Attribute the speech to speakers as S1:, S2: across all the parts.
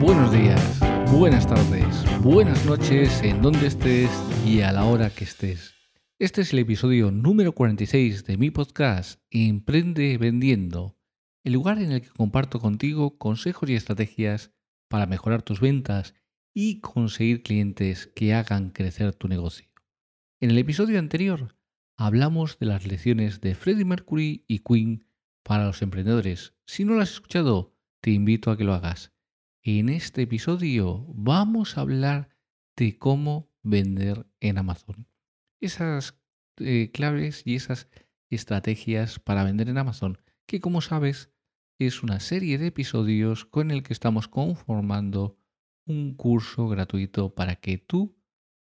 S1: Buenos días, buenas tardes, buenas noches en donde estés y a la hora que estés. Este es el episodio número 46 de mi podcast Emprende Vendiendo, el lugar en el que comparto contigo consejos y estrategias para mejorar tus ventas y conseguir clientes que hagan crecer tu negocio. En el episodio anterior hablamos de las lecciones de Freddie Mercury y Queen para los emprendedores. Si no lo has escuchado, te invito a que lo hagas. En este episodio vamos a hablar de cómo vender en Amazon. Esas eh, claves y esas estrategias para vender en Amazon, que como sabes es una serie de episodios con el que estamos conformando un curso gratuito para que tú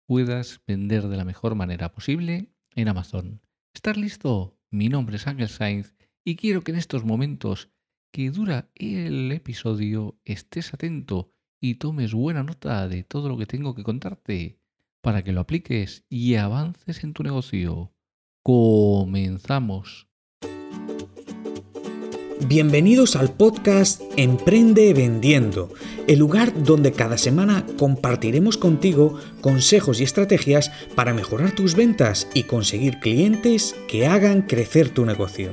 S1: puedas vender de la mejor manera posible en Amazon. ¿Estás listo? Mi nombre es Ángel Sainz y quiero que en estos momentos que dura el episodio estés atento y tomes buena nota de todo lo que tengo que contarte para que lo apliques y avances en tu negocio. Comenzamos.
S2: Bienvenidos al podcast Emprende Vendiendo, el lugar donde cada semana compartiremos contigo consejos y estrategias para mejorar tus ventas y conseguir clientes que hagan crecer tu negocio.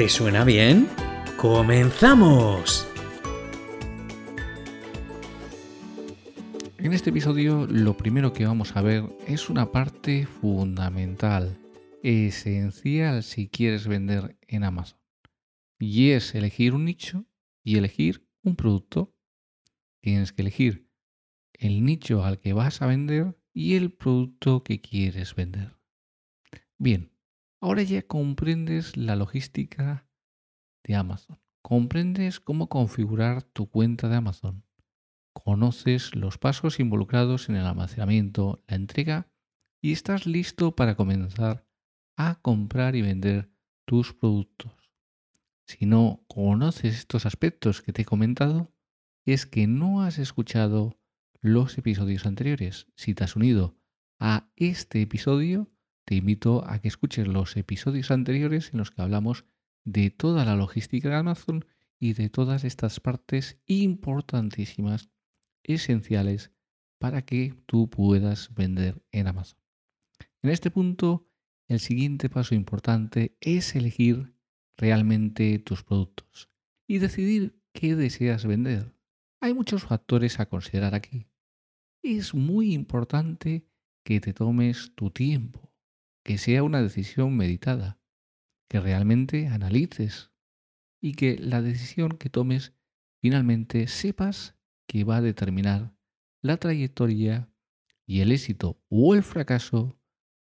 S2: ¿Te suena bien? ¡Comenzamos!
S1: En este episodio lo primero que vamos a ver es una parte fundamental, esencial si quieres vender en Amazon. Y es elegir un nicho y elegir un producto. Tienes que elegir el nicho al que vas a vender y el producto que quieres vender. Bien, Ahora ya comprendes la logística de Amazon. Comprendes cómo configurar tu cuenta de Amazon. Conoces los pasos involucrados en el almacenamiento, la entrega y estás listo para comenzar a comprar y vender tus productos. Si no conoces estos aspectos que te he comentado, es que no has escuchado los episodios anteriores. Si te has unido a este episodio, te invito a que escuches los episodios anteriores en los que hablamos de toda la logística de Amazon y de todas estas partes importantísimas, esenciales para que tú puedas vender en Amazon. En este punto, el siguiente paso importante es elegir realmente tus productos y decidir qué deseas vender. Hay muchos factores a considerar aquí. Es muy importante que te tomes tu tiempo que sea una decisión meditada, que realmente analices y que la decisión que tomes finalmente sepas que va a determinar la trayectoria y el éxito o el fracaso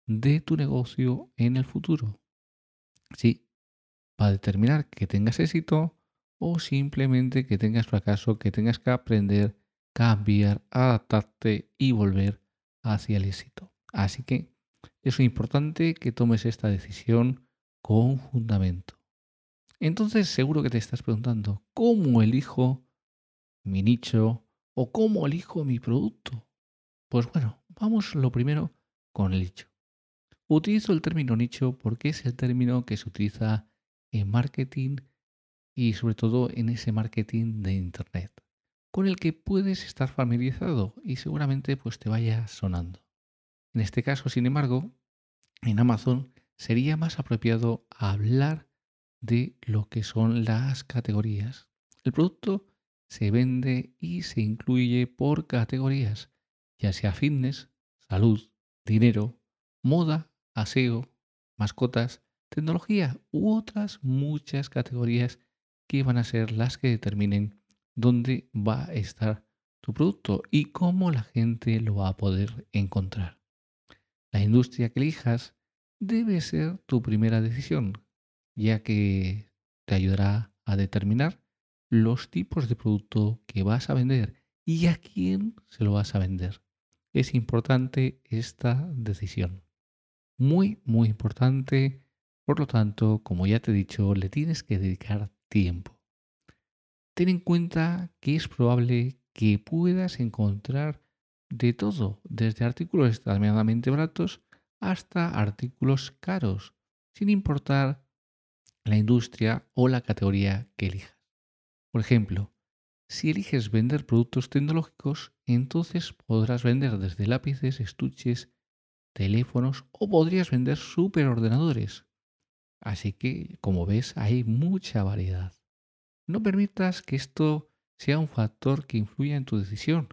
S1: de tu negocio en el futuro. Sí, va a determinar que tengas éxito o simplemente que tengas fracaso, que tengas que aprender, cambiar, adaptarte y volver hacia el éxito. Así que es importante que tomes esta decisión con fundamento. Entonces seguro que te estás preguntando, ¿cómo elijo mi nicho o cómo elijo mi producto? Pues bueno, vamos lo primero con el nicho. Utilizo el término nicho porque es el término que se utiliza en marketing y sobre todo en ese marketing de Internet, con el que puedes estar familiarizado y seguramente pues te vaya sonando. En este caso, sin embargo, en Amazon sería más apropiado hablar de lo que son las categorías. El producto se vende y se incluye por categorías, ya sea fitness, salud, dinero, moda, aseo, mascotas, tecnología u otras muchas categorías que van a ser las que determinen dónde va a estar tu producto y cómo la gente lo va a poder encontrar. La industria que elijas debe ser tu primera decisión, ya que te ayudará a determinar los tipos de producto que vas a vender y a quién se lo vas a vender. Es importante esta decisión. Muy, muy importante. Por lo tanto, como ya te he dicho, le tienes que dedicar tiempo. Ten en cuenta que es probable que puedas encontrar de todo, desde artículos extremadamente baratos hasta artículos caros, sin importar la industria o la categoría que elijas. Por ejemplo, si eliges vender productos tecnológicos, entonces podrás vender desde lápices, estuches, teléfonos o podrías vender superordenadores. Así que, como ves, hay mucha variedad. No permitas que esto sea un factor que influya en tu decisión,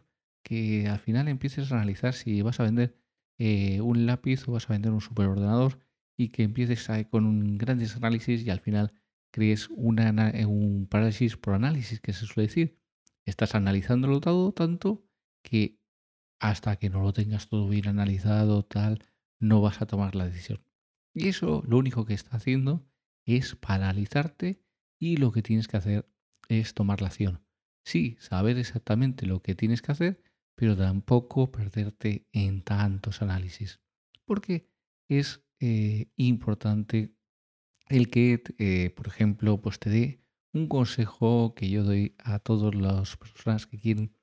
S1: que al final empieces a analizar si vas a vender eh, un lápiz o vas a vender un superordenador y que empieces con grandes análisis y al final crees un parálisis por análisis, que se suele decir. Estás analizándolo todo tanto que hasta que no lo tengas todo bien analizado, tal, no vas a tomar la decisión. Y eso lo único que está haciendo es paralizarte y lo que tienes que hacer es tomar la acción. Sí, saber exactamente lo que tienes que hacer, pero tampoco perderte en tantos análisis. Porque es eh, importante el que, eh, por ejemplo, pues te dé un consejo que yo doy a todas las personas que quieren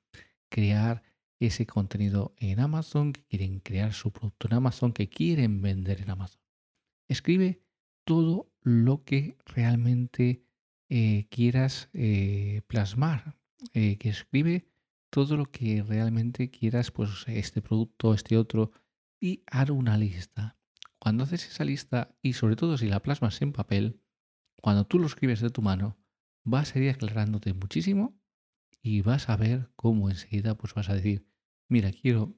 S1: crear ese contenido en Amazon, que quieren crear su producto en Amazon, que quieren vender en Amazon. Escribe todo lo que realmente eh, quieras plasmar, que escribe todo lo que realmente quieras, pues este producto, este otro, y haz una lista. Cuando haces esa lista, y sobre todo si la plasmas en papel, cuando tú lo escribes de tu mano, vas a ir aclarándote muchísimo y vas a ver cómo enseguida pues vas a decir, mira, quiero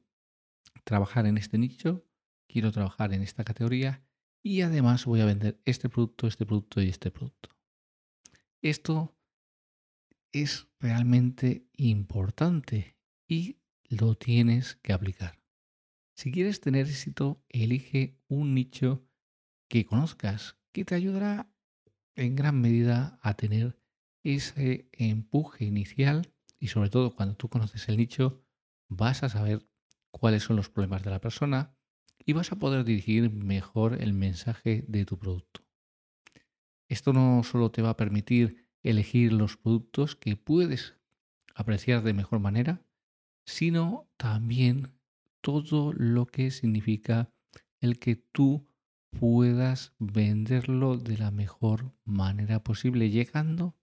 S1: trabajar en este nicho, quiero trabajar en esta categoría y además voy a vender este producto, este producto y este producto. Esto es realmente importante y lo tienes que aplicar. Si quieres tener éxito, elige un nicho que conozcas, que te ayudará en gran medida a tener ese empuje inicial y sobre todo cuando tú conoces el nicho vas a saber cuáles son los problemas de la persona y vas a poder dirigir mejor el mensaje de tu producto. Esto no solo te va a permitir elegir los productos que puedes apreciar de mejor manera, sino también todo lo que significa el que tú puedas venderlo de la mejor manera posible, llegando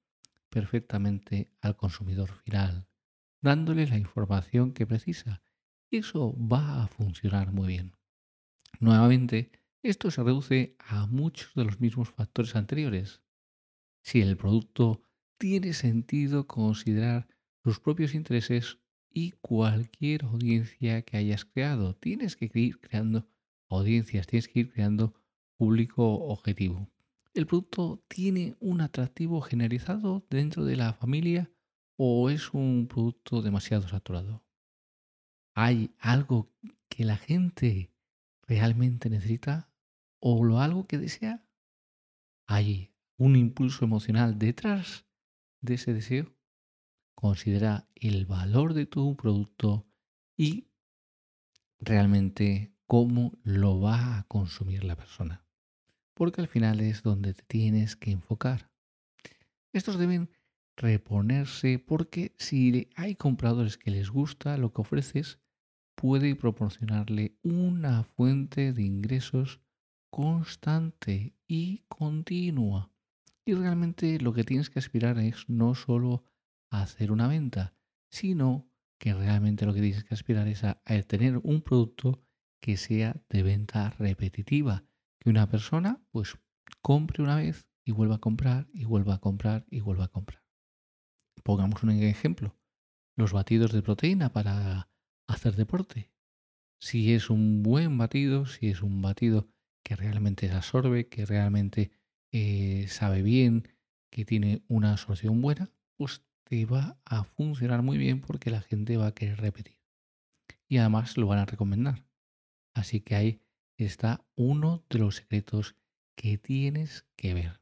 S1: perfectamente al consumidor final, dándole la información que precisa. Eso va a funcionar muy bien. Nuevamente, esto se reduce a muchos de los mismos factores anteriores si el producto tiene sentido considerar sus propios intereses y cualquier audiencia que hayas creado. Tienes que ir creando audiencias, tienes que ir creando público objetivo. ¿El producto tiene un atractivo generalizado dentro de la familia o es un producto demasiado saturado? ¿Hay algo que la gente realmente necesita o lo algo que desea? ¿Hay un impulso emocional detrás de ese deseo, considera el valor de tu producto y realmente cómo lo va a consumir la persona. Porque al final es donde te tienes que enfocar. Estos deben reponerse porque si hay compradores que les gusta lo que ofreces, puede proporcionarle una fuente de ingresos constante y continua. Y realmente lo que tienes que aspirar es no solo a hacer una venta, sino que realmente lo que tienes que aspirar es a, tener un producto que sea de venta repetitiva, que una persona pues compre una vez y vuelva a comprar y vuelva a comprar y vuelva a comprar. Pongamos un ejemplo. Los batidos de proteína para hacer deporte. Si es un buen batido, si es un batido que realmente se absorbe, que realmente eh, sabe bien, que tiene una absorción buena, pues te va a funcionar muy bien porque la gente va a querer repetir. Y además lo van a recomendar. Así que ahí está uno de los secretos que tienes que ver.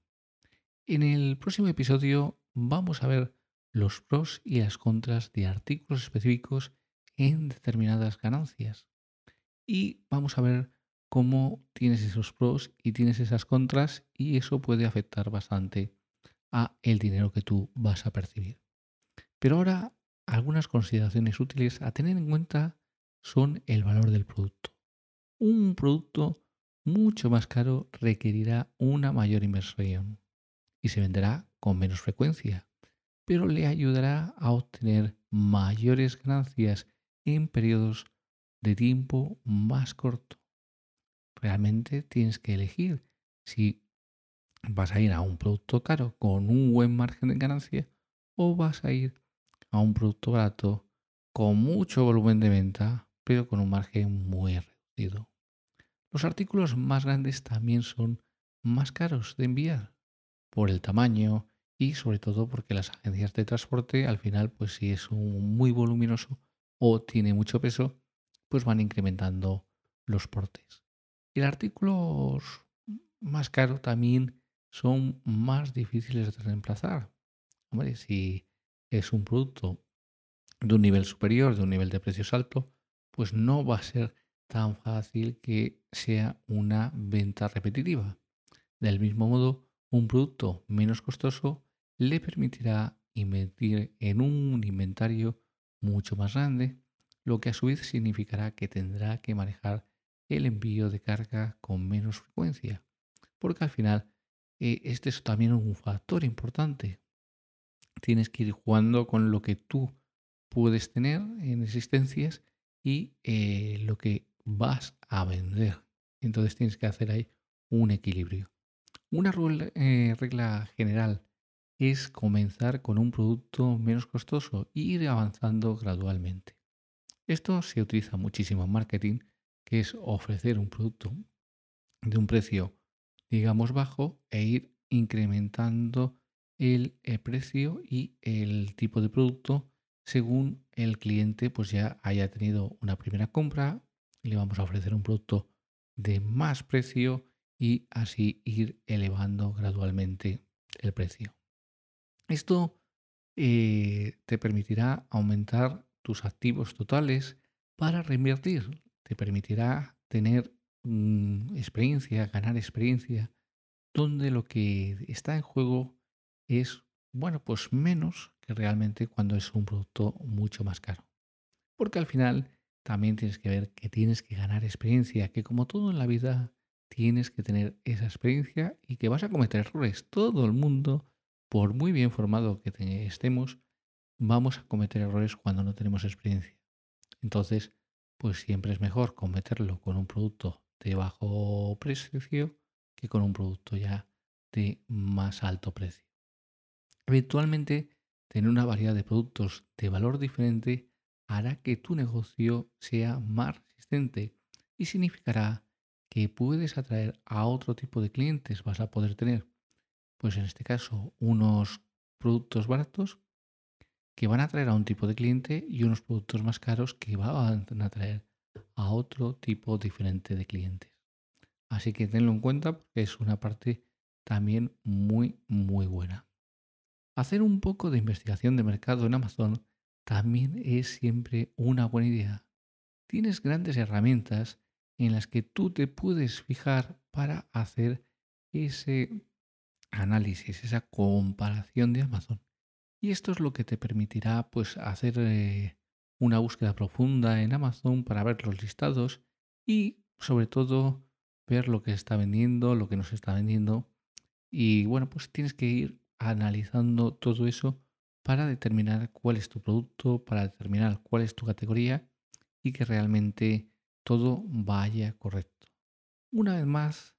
S1: En el próximo episodio vamos a ver los pros y las contras de artículos específicos en determinadas ganancias. Y vamos a ver cómo tienes esos pros y tienes esas contras y eso puede afectar bastante a el dinero que tú vas a percibir. Pero ahora algunas consideraciones útiles a tener en cuenta son el valor del producto. Un producto mucho más caro requerirá una mayor inversión y se venderá con menos frecuencia, pero le ayudará a obtener mayores ganancias en periodos de tiempo más corto. Realmente tienes que elegir si vas a ir a un producto caro con un buen margen de ganancia o vas a ir a un producto barato con mucho volumen de venta, pero con un margen muy reducido. Los artículos más grandes también son más caros de enviar por el tamaño y sobre todo porque las agencias de transporte al final pues si es un muy voluminoso o tiene mucho peso pues van incrementando los portes. El artículos más caro también son más difíciles de reemplazar. Si es un producto de un nivel superior, de un nivel de precios alto, pues no va a ser tan fácil que sea una venta repetitiva. Del mismo modo, un producto menos costoso le permitirá invertir en un inventario mucho más grande, lo que a su vez significará que tendrá que manejar el envío de carga con menos frecuencia, porque al final eh, este es también un factor importante. Tienes que ir jugando con lo que tú puedes tener en existencias y eh, lo que vas a vender. Entonces tienes que hacer ahí un equilibrio. Una eh, regla general es comenzar con un producto menos costoso e ir avanzando gradualmente. Esto se utiliza muchísimo en marketing, que es ofrecer un producto de un precio, digamos, bajo e ir incrementando el, el precio y el tipo de producto según el cliente pues ya haya tenido una primera compra, le vamos a ofrecer un producto de más precio y así ir elevando gradualmente el precio. Esto eh, te permitirá aumentar tus activos totales para reinvertir, te permitirá tener mm, experiencia, ganar experiencia, donde lo que está en juego es, bueno, pues menos que realmente cuando es un producto mucho más caro. Porque al final también tienes que ver que tienes que ganar experiencia, que como todo en la vida tienes que tener esa experiencia y que vas a cometer errores. Todo el mundo, por muy bien formado que estemos, vamos a cometer errores cuando no tenemos experiencia. Entonces, pues siempre es mejor cometerlo con un producto de bajo precio que con un producto ya de más alto precio. Eventualmente, tener una variedad de productos de valor diferente hará que tu negocio sea más resistente y significará que puedes atraer a otro tipo de clientes. Vas a poder tener, pues en este caso, unos productos baratos que van a atraer a un tipo de cliente y unos productos más caros que van a atraer a otro tipo diferente de clientes. Así que tenlo en cuenta porque es una parte también muy, muy buena. Hacer un poco de investigación de mercado en Amazon también es siempre una buena idea. Tienes grandes herramientas en las que tú te puedes fijar para hacer ese análisis, esa comparación de Amazon. Y esto es lo que te permitirá pues hacer eh, una búsqueda profunda en Amazon para ver los listados y sobre todo ver lo que está vendiendo, lo que no se está vendiendo. Y bueno, pues tienes que ir analizando todo eso para determinar cuál es tu producto, para determinar cuál es tu categoría y que realmente todo vaya correcto. Una vez más,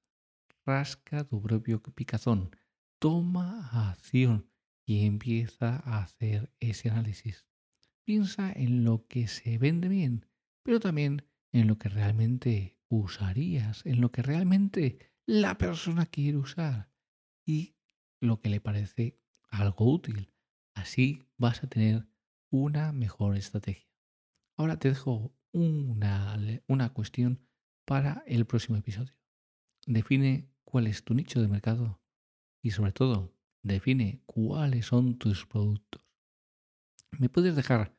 S1: rasca tu propio picazón, toma acción y empieza a hacer ese análisis. Piensa en lo que se vende bien, pero también en lo que realmente usarías, en lo que realmente la persona quiere usar y lo que le parece algo útil. Así vas a tener una mejor estrategia. Ahora te dejo una, una cuestión para el próximo episodio. Define cuál es tu nicho de mercado y sobre todo define cuáles son tus productos. Me puedes dejar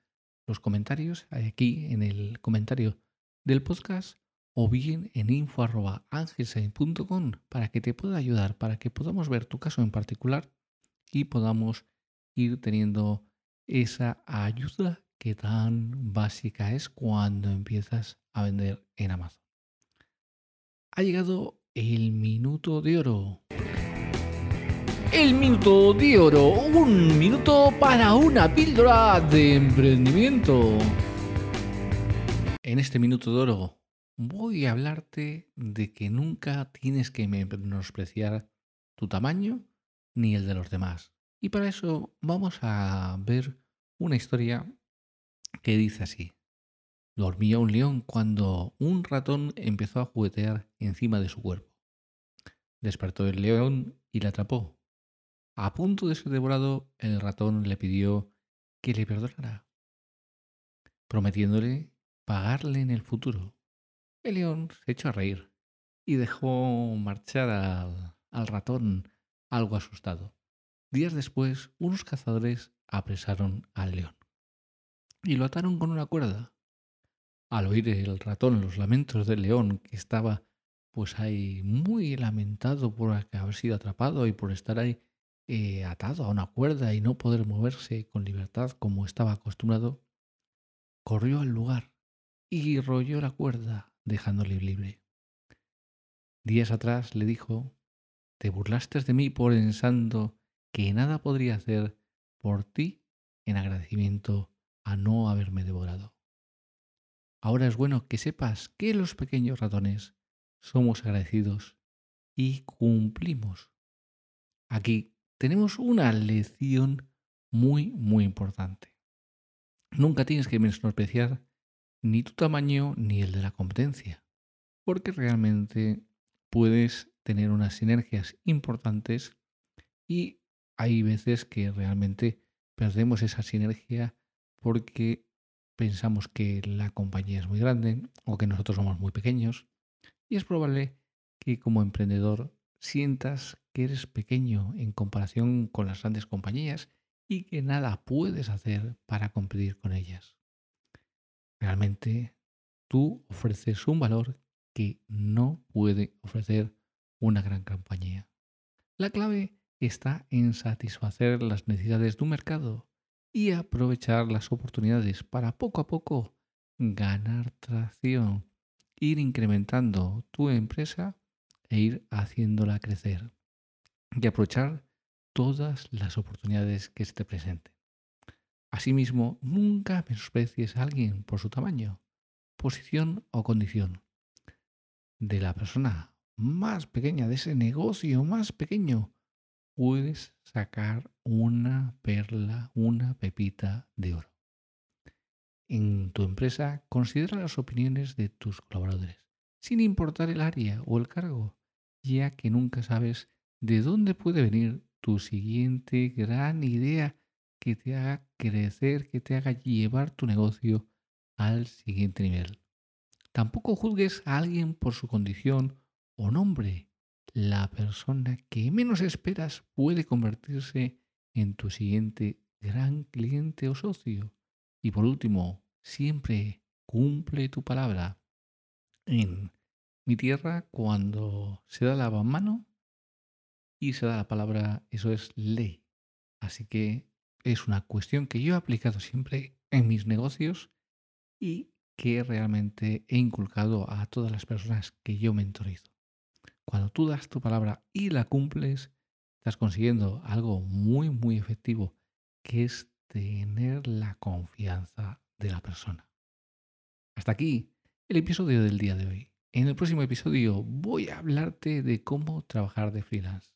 S1: los comentarios aquí en el comentario del podcast o bien en info.angelsain.com para que te pueda ayudar, para que podamos ver tu caso en particular y podamos ir teniendo esa ayuda que tan básica es cuando empiezas a vender en Amazon. Ha llegado el minuto de oro. El minuto de oro, un minuto para una píldora de emprendimiento. En este minuto de oro voy a hablarte de que nunca tienes que menospreciar tu tamaño ni el de los demás. Y para eso vamos a ver una historia que dice así. Dormía un león cuando un ratón empezó a juguetear encima de su cuerpo. Despertó el león y la atrapó. A punto de ser devorado, el ratón le pidió que le perdonara, prometiéndole pagarle en el futuro. El león se echó a reír y dejó marchar al, ratón algo asustado. Días después, unos cazadores apresaron al león y lo ataron con una cuerda. Al oír el ratón los lamentos del león, que estaba pues ahí muy lamentado por haber sido atrapado y por estar ahí eh, atado a una cuerda y no poder moverse con libertad como estaba acostumbrado, corrió al lugar y rolló la cuerda dejándole libre. Días atrás le dijo, te burlaste de mí por pensando que nada podría hacer por ti en agradecimiento a no haberme devorado. Ahora es bueno que sepas que los pequeños ratones somos agradecidos y cumplimos. Aquí tenemos una lección muy, muy importante. Nunca tienes que menospreciar ni tu tamaño ni el de la competencia, porque realmente puedes tener unas sinergias importantes y hay veces que realmente perdemos esa sinergia porque pensamos que la compañía es muy grande o que nosotros somos muy pequeños y es probable que como emprendedor sientas que eres pequeño en comparación con las grandes compañías y que nada puedes hacer para competir con ellas. Realmente tú ofreces un valor que no puede ofrecer una gran compañía. La clave está en satisfacer las necesidades de un mercado y aprovechar las oportunidades para poco a poco ganar tracción, ir incrementando tu empresa e ir haciéndola crecer y aprovechar todas las oportunidades que se te presenten. Asimismo, nunca menosprecies a alguien por su tamaño, posición o condición. De la persona más pequeña, de ese negocio más pequeño, puedes sacar una perla, una pepita de oro. En tu empresa, considera las opiniones de tus colaboradores, sin importar el área o el cargo, ya que nunca sabes de dónde puede venir tu siguiente gran idea que te haga crecer, que te haga llevar tu negocio al siguiente nivel. Tampoco juzgues a alguien por su condición o nombre, la persona que menos esperas puede convertirse en tu siguiente gran cliente o socio. Y por último, siempre cumple tu palabra. En mi tierra, cuando se da la mano y se da la palabra, eso es ley. Así que es una cuestión que yo he aplicado siempre en mis negocios y que realmente he inculcado a todas las personas que yo mentorizo. Cuando tú das tu palabra y la cumples, estás consiguiendo algo muy, muy efectivo, que es tener la confianza de la persona. Hasta aquí el episodio del día de hoy. En el próximo episodio voy a hablarte de cómo trabajar de freelance.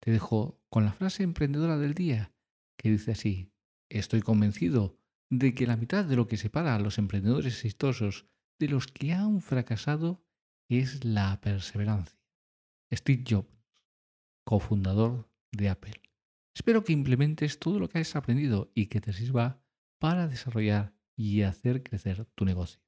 S1: Te dejo con la frase emprendedora del día que dice así, estoy convencido de que la mitad de lo que separa a los emprendedores exitosos de los que han fracasado es la perseverancia. Steve Jobs, cofundador de Apple. Espero que implementes todo lo que has aprendido y que te sirva para desarrollar y hacer crecer tu negocio.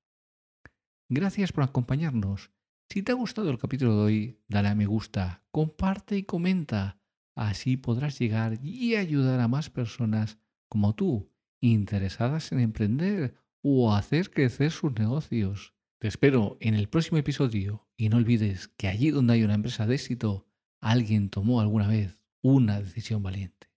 S1: Gracias por acompañarnos. Si te ha gustado el capítulo de hoy, dale a me gusta, comparte y comenta. Así podrás llegar y ayudar a más personas como tú, interesadas en emprender o hacer crecer sus negocios. Te espero en el próximo episodio y no olvides que allí donde hay una empresa de éxito, alguien tomó alguna vez una decisión valiente.